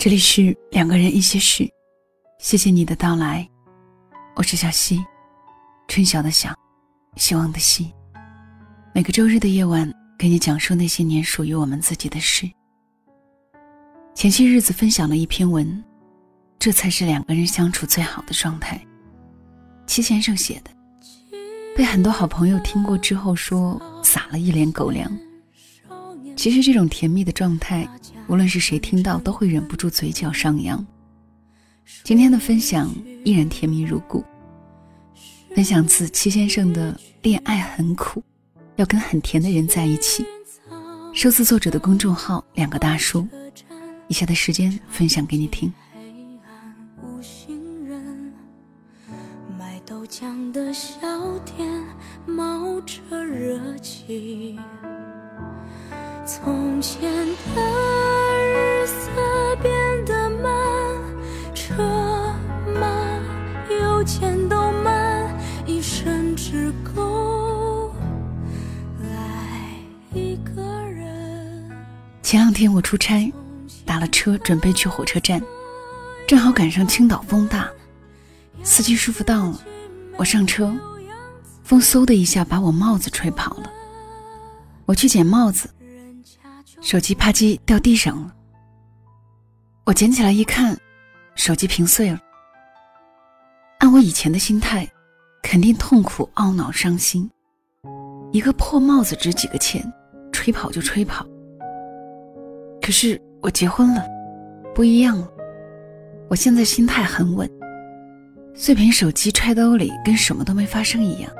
这里是两个人一些事，谢谢你的到来，我是小溪，春晓的晓，希望的希。每个周日的夜晚，给你讲述那些年属于我们自己的事。前些日子分享了一篇文，这才是两个人相处最好的状态。戚先生写的，被很多好朋友听过之后说撒了一脸狗粮。其实这种甜蜜的状态。无论是谁听到，都会忍不住嘴角上扬。今天的分享依然甜蜜如故。分享自戚先生的《恋爱很苦，要跟很甜的人在一起》，收自作者的公众号“两个大叔”。以下的时间分享给你听。卖豆浆的小店冒着热气，从前的。日色变得慢，车马邮件都慢，一生只够爱一个人。前两天我出差，打了车准备去火车站，正好赶上青岛风大，司机师傅到了，我上车，风嗖的一下把我帽子吹跑了，我去捡帽子，手机啪叽掉地上了。我捡起来一看，手机屏碎了。按我以前的心态，肯定痛苦、懊恼、伤心。一个破帽子值几个钱，吹跑就吹跑。可是我结婚了，不一样了。我现在心态很稳，碎屏手机揣兜里，跟什么都没发生一样。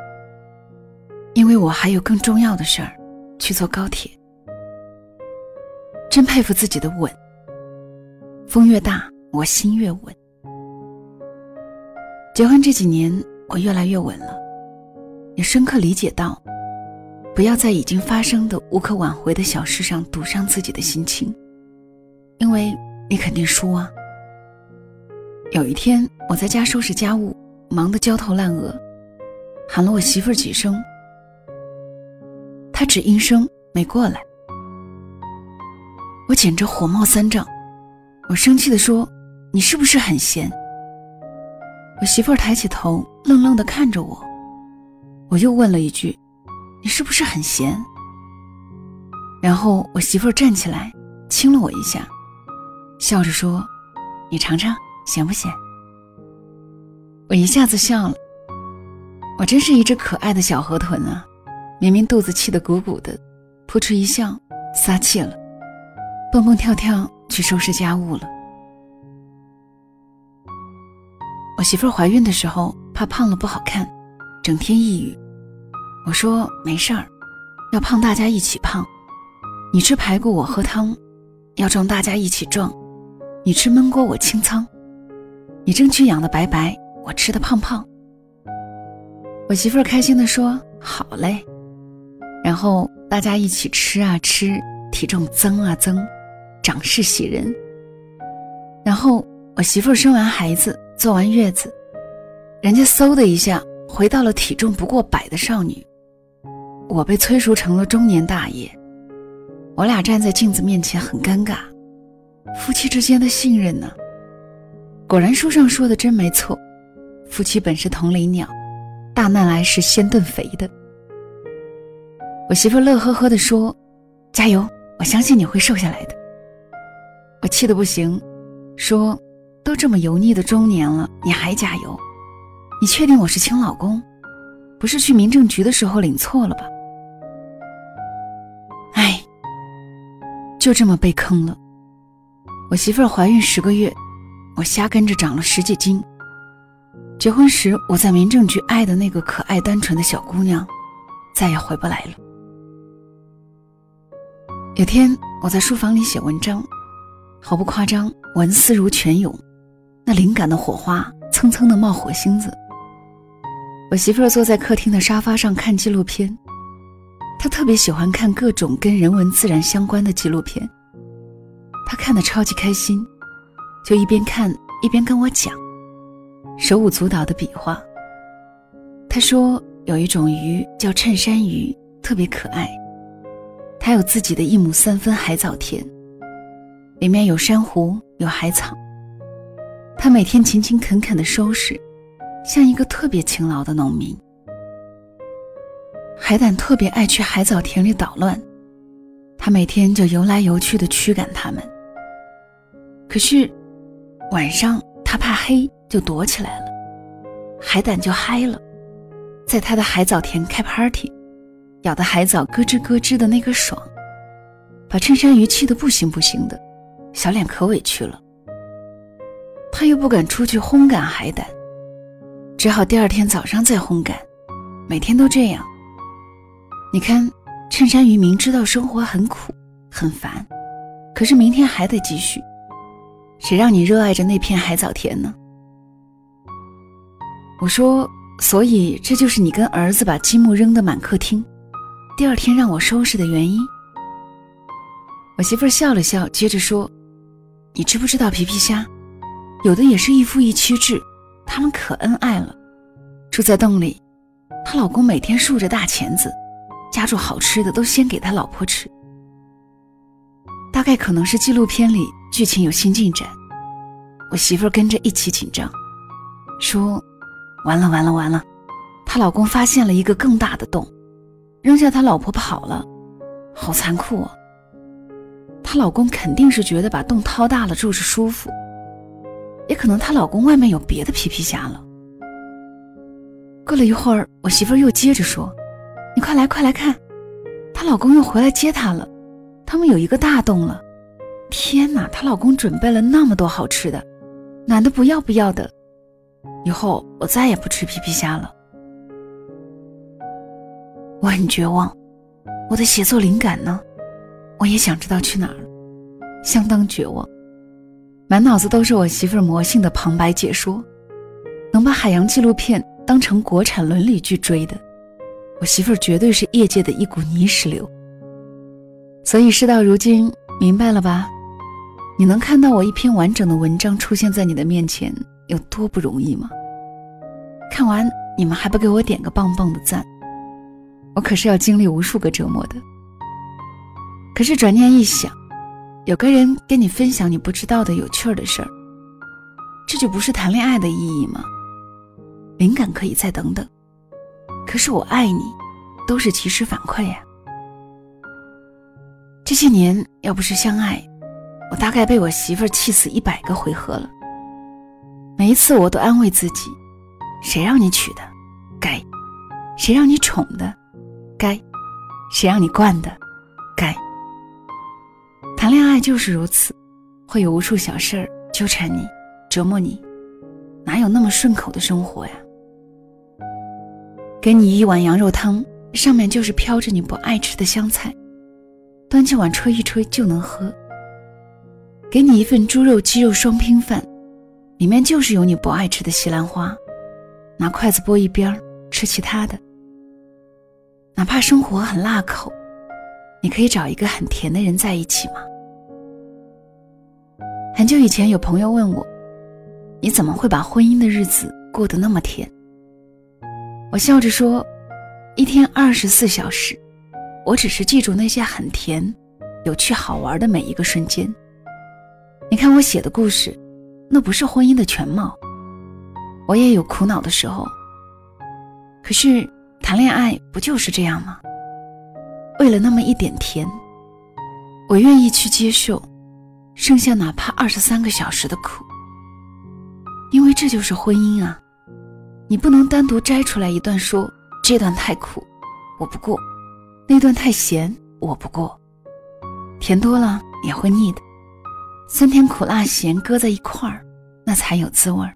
因为我还有更重要的事儿，去坐高铁。真佩服自己的稳。风越大，我心越稳。结婚这几年，我越来越稳了，也深刻理解到，不要在已经发生的无可挽回的小事上赌上自己的心情，因为你肯定输啊。有一天，我在家收拾家务，忙得焦头烂额，喊了我媳妇儿几声，她只应声没过来，我简直火冒三丈。我生气地说：“你是不是很闲？”我媳妇儿抬起头，愣愣地看着我。我又问了一句：“你是不是很闲？”然后我媳妇儿站起来，亲了我一下，笑着说：“你尝尝，咸不咸？”我一下子笑了。我真是一只可爱的小河豚啊！明明肚子气得鼓鼓的，扑哧一笑，撒气了，蹦蹦跳跳。去收拾家务了。我媳妇儿怀孕的时候怕胖了不好看，整天抑郁。我说没事儿，要胖大家一起胖。你吃排骨我喝汤，要壮大家一起壮。你吃焖锅我清仓，你争取养的白白，我吃的胖胖。我媳妇儿开心的说好嘞，然后大家一起吃啊吃，体重增啊增。长势喜人。然后我媳妇生完孩子，坐完月子，人家嗖的一下回到了体重不过百的少女，我被催熟成了中年大爷。我俩站在镜子面前很尴尬，夫妻之间的信任呢？果然书上说的真没错，夫妻本是同林鸟，大难来时先炖肥的。我媳妇乐呵呵地说：“加油，我相信你会瘦下来的。”我气得不行，说：“都这么油腻的中年了，你还加油？你确定我是亲老公？不是去民政局的时候领错了吧？”哎，就这么被坑了。我媳妇儿怀孕十个月，我瞎跟着长了十几斤。结婚时我在民政局爱的那个可爱单纯的小姑娘，再也回不来了。有天我在书房里写文章。毫不夸张，文思如泉涌，那灵感的火花蹭蹭的冒火星子。我媳妇儿坐在客厅的沙发上看纪录片，她特别喜欢看各种跟人文自然相关的纪录片。她看得超级开心，就一边看一边跟我讲，手舞足蹈的比划。她说有一种鱼叫衬衫鱼，特别可爱，它有自己的一亩三分海藻田。里面有珊瑚、有海草。他每天勤勤恳恳的收拾，像一个特别勤劳的农民。海胆特别爱去海藻田里捣乱，他每天就游来游去的驱赶它们。可是晚上他怕黑，就躲起来了。海胆就嗨了，在他的海藻田开 party，咬的海藻咯吱咯吱的那个爽，把衬衫鱼气得不行不行的，小脸可委屈了。他又不敢出去烘干海胆，只好第二天早上再烘干，每天都这样。你看，衬衫鱼明知道生活很苦很烦，可是明天还得继续。谁让你热爱着那片海藻田呢？我说，所以这就是你跟儿子把积木扔得满客厅，第二天让我收拾的原因。我媳妇笑了笑，接着说：“你知不知道皮皮虾，有的也是一夫一妻制，他们可恩爱了，住在洞里，她老公每天竖着大钳子。”夹住好吃的都先给他老婆吃，大概可能是纪录片里剧情有新进展，我媳妇儿跟着一起紧张，说：“完了完了完了，她老公发现了一个更大的洞，扔下他老婆跑了，好残酷啊！她老公肯定是觉得把洞掏大了住着舒服，也可能她老公外面有别的皮皮虾了。”过了一会儿，我媳妇儿又接着说。你快来，快来看，她老公又回来接她了。他们有一个大洞了。天哪，她老公准备了那么多好吃的，男的不要不要的。以后我再也不吃皮皮虾了。我很绝望，我的写作灵感呢？我也想知道去哪儿，相当绝望，满脑子都是我媳妇儿魔性的旁白解说，能把海洋纪录片当成国产伦理剧追的。我媳妇儿绝对是业界的一股泥石流，所以事到如今明白了吧？你能看到我一篇完整的文章出现在你的面前有多不容易吗？看完你们还不给我点个棒棒的赞？我可是要经历无数个折磨的。可是转念一想，有个人跟你分享你不知道的有趣儿的事儿，这就不是谈恋爱的意义吗？灵感可以再等等。可是我爱你，都是及时反馈呀。这些年要不是相爱，我大概被我媳妇儿气死一百个回合了。每一次我都安慰自己：谁让你娶的，该；谁让你宠的，该；谁让你惯的，爱就是如此，会有无数小事儿纠缠你、折磨你，哪有那么顺口的生活呀？给你一碗羊肉汤，上面就是飘着你不爱吃的香菜，端起碗吹一吹就能喝。给你一份猪肉鸡肉双拼饭，里面就是有你不爱吃的西兰花，拿筷子拨一边吃其他的。哪怕生活很辣口，你可以找一个很甜的人在一起吗？就以前有朋友问我，你怎么会把婚姻的日子过得那么甜？我笑着说：“一天二十四小时，我只是记住那些很甜、有趣、好玩的每一个瞬间。你看我写的故事，那不是婚姻的全貌。我也有苦恼的时候。可是谈恋爱不就是这样吗？为了那么一点甜，我愿意去接受剩下哪怕二十三个小时的苦，因为这就是婚姻啊。”你不能单独摘出来一段说，这段太苦，我不过；那段太咸，我不过。甜多了也会腻的，酸甜苦辣咸搁在一块儿，那才有滋味儿。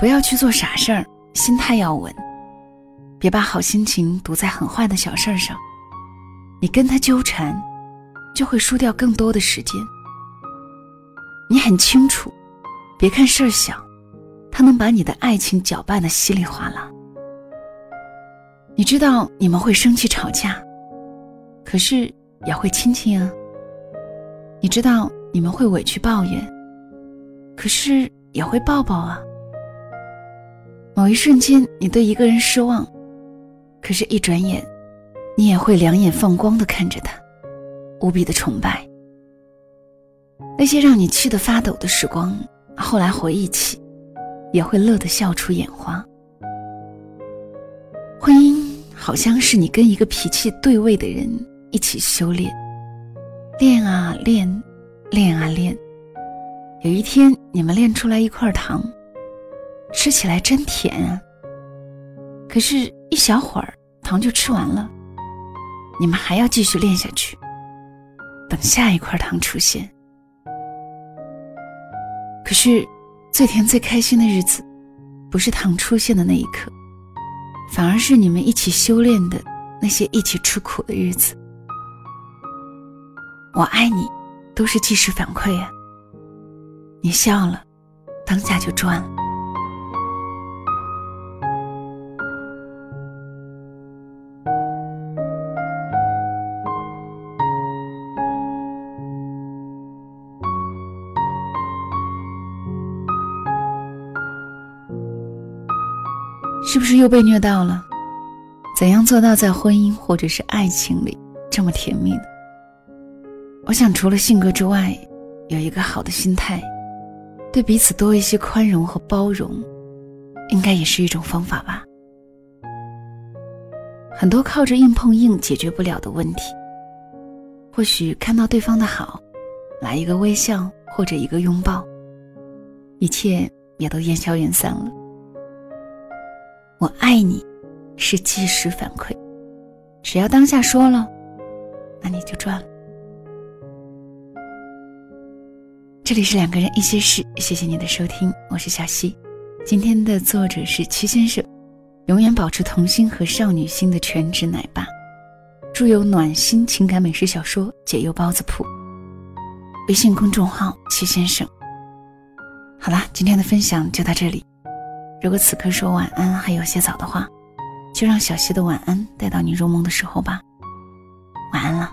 不要去做傻事儿，心态要稳，别把好心情堵在很坏的小事儿上。你跟他纠缠，就会输掉更多的时间。你很清楚，别看事儿小。他能把你的爱情搅拌的稀里哗啦。你知道你们会生气吵架，可是也会亲亲啊。你知道你们会委屈抱怨，可是也会抱抱啊。某一瞬间你对一个人失望，可是一转眼，你也会两眼放光的看着他，无比的崇拜。那些让你气得发抖的时光，后来回忆起，也会乐得笑出眼花。婚姻好像是你跟一个脾气对位的人一起修炼，练啊练，练啊练，有一天你们练出来一块糖，吃起来真甜啊。可是，一小会儿糖就吃完了，你们还要继续练下去，等下一块糖出现。可是，最甜最开心的日子，不是糖出现的那一刻。反而是你们一起修炼的那些一起吃苦的日子，我爱你，都是即时反馈啊。你笑了，当下就赚了。是不是又被虐到了？怎样做到在婚姻或者是爱情里这么甜蜜呢？我想，除了性格之外，有一个好的心态，对彼此多一些宽容和包容，应该也是一种方法吧。很多靠着硬碰硬解决不了的问题，或许看到对方的好，来一个微笑或者一个拥抱，一切也都烟消云散了。我爱你，是即时反馈，只要当下说了，那你就赚了。这里是两个人一些事，谢谢你的收听，我是小溪。今天的作者是齐先生，永远保持童心和少女心的全职奶爸，著有暖心情感美食小说《解忧包子铺》，微信公众号齐先生。好啦，今天的分享就到这里。如果此刻说晚安还有些早的话，就让小溪的晚安带到你入梦的时候吧。晚安了。